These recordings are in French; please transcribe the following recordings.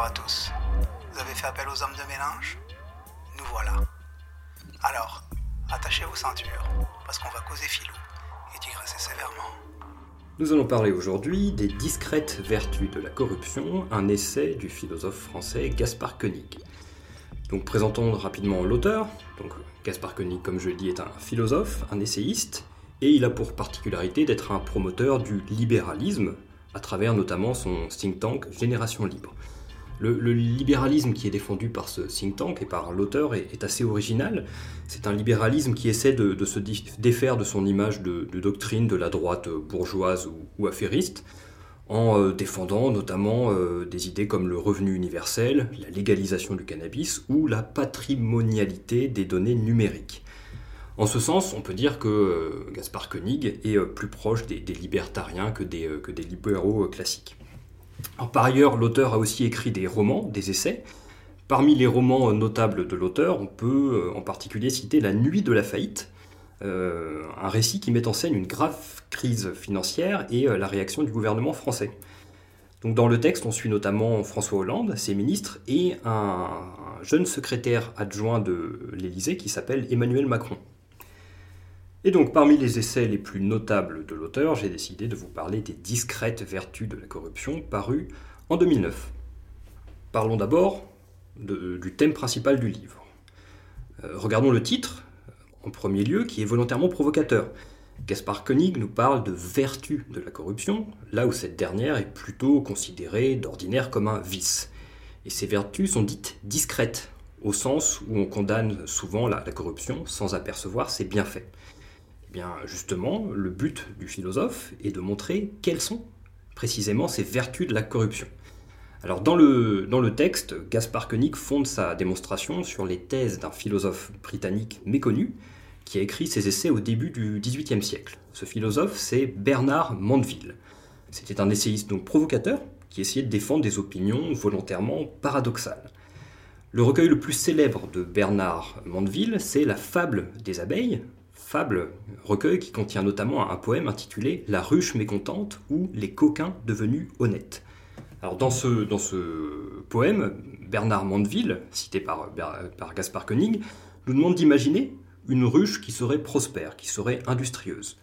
Bonjour à tous. Vous avez fait appel aux hommes de mélange? Nous voilà. Alors, attachez vos ceintures, parce qu'on va causer filou et digresser sévèrement. Nous allons parler aujourd'hui des discrètes vertus de la corruption, un essai du philosophe français Gaspard Koenig. Donc présentons rapidement l'auteur. Donc Gaspard Koenig, comme je l'ai dit, est un philosophe, un essayiste, et il a pour particularité d'être un promoteur du libéralisme, à travers notamment son think tank Génération Libre. Le, libéralisme qui est défendu par ce think tank et par l'auteur est, assez original. C'est un libéralisme qui essaie de, se défaire de son image de, doctrine de la droite bourgeoise ou, affairiste, en euh, défendant notamment euh, des idées comme le revenu universel, la légalisation du cannabis ou la patrimonialité des données numériques. En ce sens, on peut dire que euh, Gaspard Koenig est euh, plus proche des, libertariens que des, euh, libéraux classiques. Par ailleurs, l'auteur a aussi écrit des romans, des essais. Parmi les romans notables de l'auteur, on peut en particulier citer La Nuit de la faillite, un récit qui met en scène une grave crise financière et la réaction du gouvernement français. Dans le texte, on suit notamment François Hollande, ses ministres, et un jeune secrétaire adjoint de l'Élysée qui s'appelle Emmanuel Macron. Et donc parmi les essais les plus notables de l'auteur, j'ai décidé de vous parler des discrètes vertus de la corruption parus en 2009. Parlons d'abord du thème principal du livre. Euh, regardons le titre, en premier lieu, qui est volontairement provocateur. Gaspard Koenig nous parle de vertu de la corruption, là où cette dernière est plutôt considérée d'ordinaire comme un vice. Et ces vertus sont dites discrètes, au sens où on condamne souvent la corruption sans apercevoir ses bienfaits. Eh bien, justement, le but du philosophe est de montrer quelles sont précisément ces vertus de la corruption. Alors, dans le, texte, Gaspard Koenig fonde sa démonstration sur les thèses d'un philosophe britannique méconnu qui a écrit ses essais au début du XVIIIe siècle. Ce philosophe, c'est Bernard Mandeville. C'était un essayiste donc provocateur qui essayait de défendre des opinions volontairement paradoxales. Le recueil le plus célèbre de Bernard Mandeville, c'est La fable des abeilles, fable, recueil qui contient notamment un poème intitulé La ruche mécontente ou Les coquins devenus honnêtes. Alors dans ce, poème, Bernard Mandeville, cité par, par Gaspard Koenig, nous demande d'imaginer une ruche qui serait prospère, qui serait industrieuse.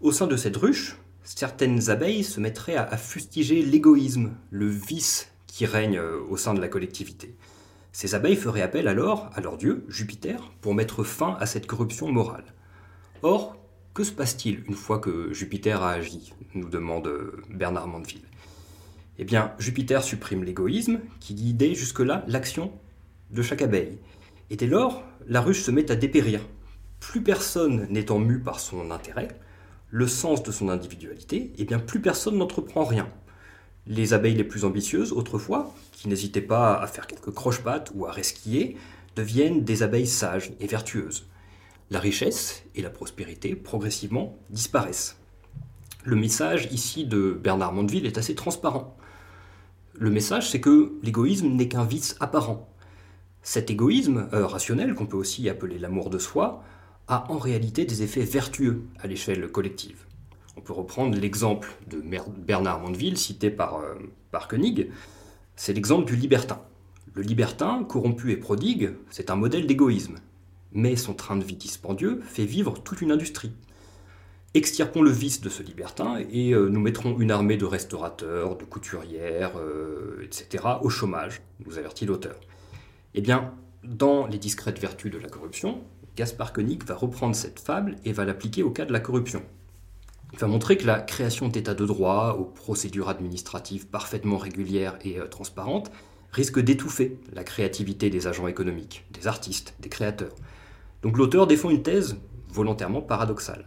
Au sein de cette ruche, certaines abeilles se mettraient à, à fustiger l'égoïsme, le vice qui règne euh, au sein de la collectivité. Ces abeilles feraient appel alors à leur dieu, Jupiter, pour mettre fin à cette corruption morale. Or, que se passe-t-il une fois que Jupiter a agi nous demande euh, Bernard Mandeville. Eh bien, Jupiter supprime l'égoïsme qui guidait jusque-là l'action de chaque abeille. Et dès lors, la ruche se met à dépérir. Plus personne n'étant mu par son intérêt, le sens de son individualité, eh bien plus personne n'entreprend rien. Les abeilles les plus ambitieuses, autrefois, qui n'hésitaient pas à faire quelques croche-pattes ou à resquiller, deviennent des abeilles sages et vertueuses la richesse et la prospérité progressivement disparaissent. Le message ici de Bernard Mondeville est assez transparent. Le message, c'est que l'égoïsme n'est qu'un vice apparent. Cet égoïsme euh, rationnel, qu'on peut aussi appeler l'amour de soi, a en réalité des effets vertueux à l'échelle collective. On peut reprendre l'exemple de Bernard Mondeville, cité par, euh, par Koenig. C'est l'exemple du libertin. Le libertin, corrompu et prodigue, c'est un modèle d'égoïsme mais son train de vie dispendieux fait vivre toute une industrie. Extirpons le vice de ce libertin et euh, nous mettrons une armée de restaurateurs, de couturières, euh, etc. au chômage, nous avertit l'auteur. Eh bien, dans Les discrètes vertus de la corruption, Gaspard Koenig va reprendre cette fable et va l'appliquer au cas de la corruption. Il va montrer que la création d'états de droit aux procédures administratives parfaitement régulières et euh, transparentes risque d'étouffer la créativité des agents économiques, des artistes, des créateurs. Donc l'auteur défend une thèse volontairement paradoxale.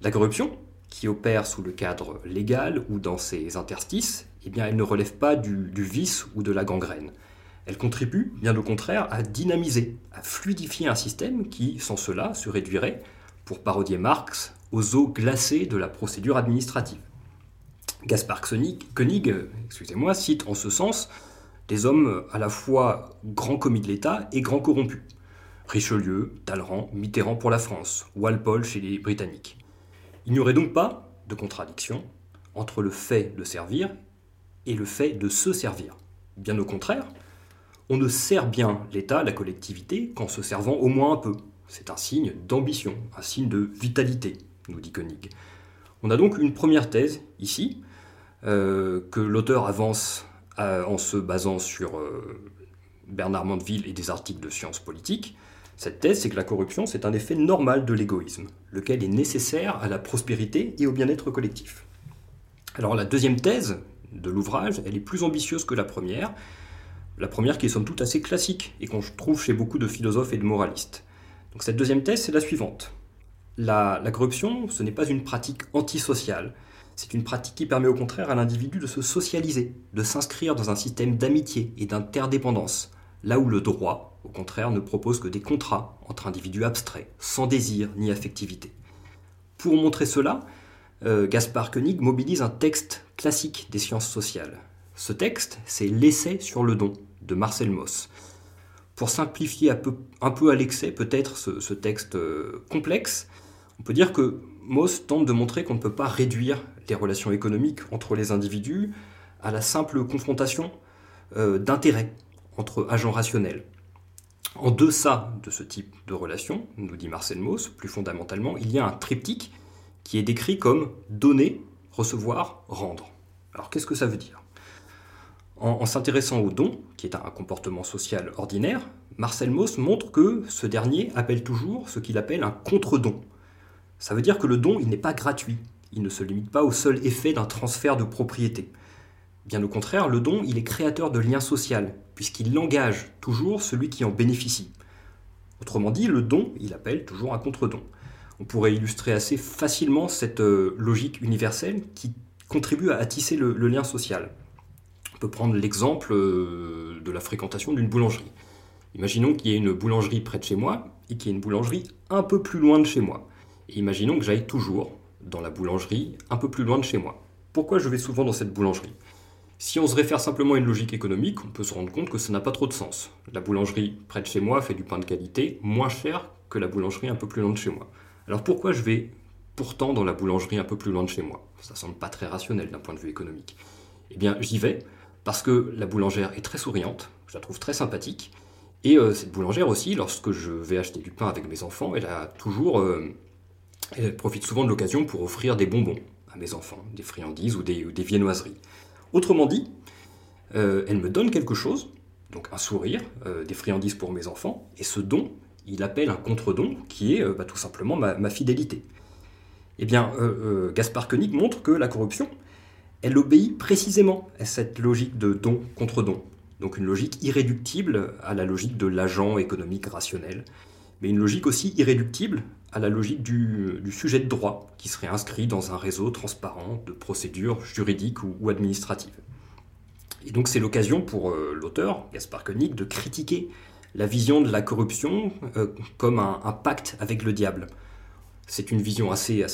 La corruption, qui opère sous le cadre légal ou dans ses interstices, eh bien, elle ne relève pas du, vice ou de la gangrène. Elle contribue, bien au contraire, à dynamiser, à fluidifier un système qui, sans cela, se réduirait, pour parodier Marx, aux eaux glacées de la procédure administrative. Gaspard Koenig excusez-moi, cite en ce sens des hommes à la fois grands commis de l'État et grands corrompus. Richelieu, Talleyrand, Mitterrand pour la France, Walpole chez les Britanniques. Il n'y aurait donc pas de contradiction entre le fait de servir et le fait de se servir. Bien au contraire, on ne sert bien l'État, la collectivité, qu'en se servant au moins un peu. C'est un signe d'ambition, un signe de vitalité, nous dit Koenig. On a donc une première thèse ici, euh, que l'auteur avance euh, en se basant sur euh, Bernard Mandeville et des articles de sciences politiques. Cette thèse, c'est que la corruption, c'est un effet normal de l'égoïsme, lequel est nécessaire à la prospérité et au bien-être collectif. Alors la deuxième thèse de l'ouvrage, elle est plus ambitieuse que la première. La première qui est somme toute assez classique et qu'on trouve chez beaucoup de philosophes et de moralistes. Donc cette deuxième thèse, c'est la suivante. La, corruption, ce n'est pas une pratique antisociale, c'est une pratique qui permet au contraire à l'individu de se socialiser, de s'inscrire dans un système d'amitié et d'interdépendance, là où le droit, au contraire, ne propose que des contrats entre individus abstraits, sans désir ni affectivité. Pour montrer cela, euh, Gaspard Koenig mobilise un texte classique des sciences sociales. Ce texte, c'est L'essai sur le don de Marcel Mauss pour simplifier un peu, à l'excès peut-être ce, texte euh, complexe, on peut dire que Mauss tente de montrer qu'on ne peut pas réduire les relations économiques entre les individus à la simple confrontation euh, d'intérêts entre agents rationnels. En deçà de ce type de relation, nous dit Marcel Mauss, plus fondamentalement, il y a un triptyque qui est décrit comme donner, recevoir, rendre. Alors qu'est-ce que ça veut dire? En, s'intéressant au don, qui est un comportement social ordinaire, Marcel Mauss montre que ce dernier appelle toujours ce qu'il appelle un contre-don. Ça veut dire que le don, n'est pas gratuit. Il ne se limite pas au seul effet d'un transfert de propriété. Bien au contraire, le don, il est créateur de liens sociaux, puisqu'il engage toujours celui qui en bénéficie. Autrement dit, le don, il appelle toujours un contre-don. On pourrait illustrer assez facilement cette euh, logique universelle qui contribue à tisser le lien social. On peut prendre l'exemple euh, de la fréquentation d'une boulangerie. Imaginons qu'il y ait une boulangerie près de chez moi et qu'il y ait une boulangerie un peu plus loin de chez moi. Et imaginons que j'aille toujours dans la boulangerie un peu plus loin de chez moi. Pourquoi je vais souvent dans cette boulangerie? Si on se réfère simplement à une logique économique, on peut se rendre compte que ça n'a pas trop de sens. La boulangerie près de chez moi fait du pain de qualité moins cher que la boulangerie un peu plus loin de chez moi. Alors pourquoi je vais pourtant dans la boulangerie un peu plus loin de chez moi? Ça semble pas très rationnel d'un point de vue économique. Eh bien, j'y vais parce que la boulangère est très souriante, je la trouve très sympathique. Et euh, cette boulangère aussi, lorsque je vais acheter du pain avec mes enfants, elle a toujours, euh, elle profite souvent de l'occasion pour offrir des bonbons à mes enfants, des friandises ou des, viennoiseries. Autrement dit, euh, elle me donne quelque chose, donc un sourire, des friandises pour mes enfants, et ce don, il appelle un contre-don qui est bah, tout simplement ma, ma, fidélité. Eh bien, Gaspard Koenig montre que la corruption, elle obéit précisément à cette logique de don contre don. Donc une logique irréductible à la logique de l'agent économique rationnel, mais une logique aussi irréductible à la logique du, sujet de droit, qui serait inscrit dans un réseau transparent de procédures juridiques ou, administratives. Et donc c'est l'occasion pour euh, l'auteur, Gaspard Koenig, de critiquer la vision de la corruption euh, comme un, pacte avec le diable. C'est une vision assez,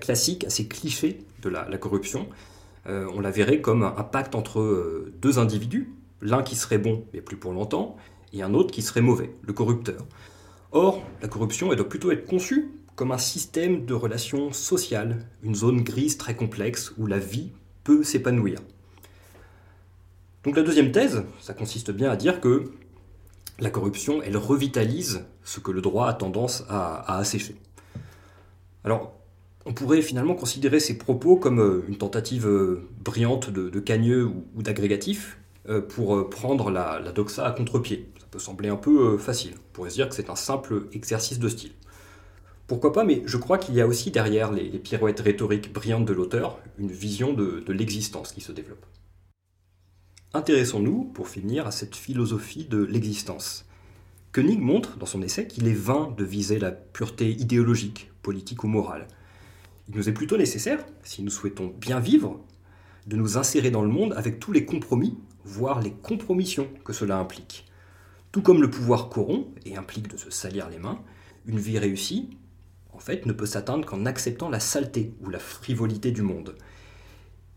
classique, assez cliché de la corruption, euh, on la verrait comme un, pacte entre euh, deux individus, l'un qui serait bon mais plus pour longtemps, et un autre qui serait mauvais, le corrupteur. Or, la corruption, doit plutôt être conçue comme un système de relations sociales, une zone grise très complexe où la vie peut s'épanouir. Donc la deuxième thèse, ça consiste bien à dire que la corruption, elle revitalise ce que le droit a tendance à, assécher. Alors, on pourrait finalement considérer ces propos comme euh, une tentative euh, brillante de, cagneux ou, d'agrégatif euh, pour prendre la, doxa à contre-pied. Ça peut sembler un peu facile. On pourrait se dire que c'est un simple exercice de style. Pourquoi pas, mais je crois qu'il y a aussi derrière les, pirouettes rhétoriques brillantes de l'auteur une vision de, de l'existence qui se développe. Intéressons-nous, pour finir, à cette philosophie de l'existence. Koenig montre dans son essai qu'il est vain de viser la pureté idéologique, politique ou morale il nous est plutôt nécessaire, si nous souhaitons bien vivre, de nous insérer dans le monde avec tous les compromis, voire les compromissions que cela implique. Tout comme le pouvoir corrompt et implique de se salir les mains, une vie réussie, en fait, ne peut s'atteindre qu'en acceptant la saleté ou la frivolité du monde.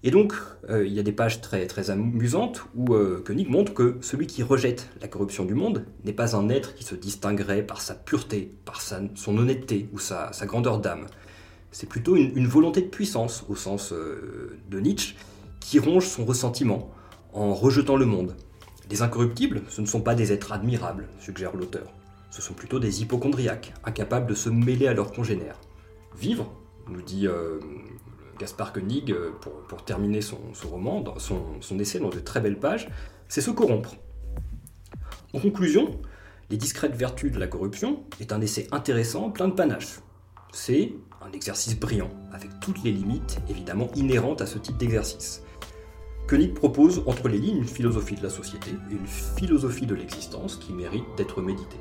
Et donc, euh, il y a des pages très, très amusantes où euh, Koenig montre que celui qui rejette la corruption du monde n'est pas un être qui se distinguerait par sa pureté, par son honnêteté ou sa grandeur d'âme c'est plutôt une, volonté de puissance, au sens euh, de Nietzsche, qui ronge son ressentiment en rejetant le monde, Les incorruptibles, ce ne sont pas des êtres admirables, suggère l'auteur. Ce sont plutôt des hypochondriaques, incapables de se mêler à leurs congénères. Vivre, nous dit euh, Gaspard Koenig euh, pour, terminer son, roman, dans son, son, essai dans de très belles pages, c'est se corrompre. En conclusion, Les discrètes vertus de la corruption est un essai intéressant, plein de panache. C'est un exercice brillant, avec toutes les limites évidemment inhérentes à ce type d'exercice. Koenig propose entre les lignes une philosophie de la société une philosophie de l'existence qui mérite d'être méditée.